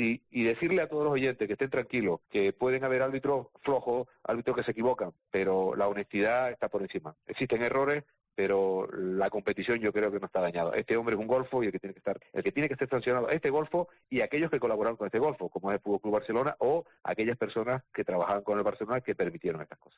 y, y decirle a todos los oyentes que estén tranquilos, que pueden haber árbitros flojos, árbitros que se equivocan, pero la honestidad está por encima. Existen errores, pero la competición yo creo que no está dañada. Este hombre es un golfo y el que tiene que estar, el que tiene que ser sancionado este golfo y aquellos que colaboraron con este golfo, como es el Fútbol Club Barcelona o aquellas personas que trabajaban con el Barcelona que permitieron estas cosas.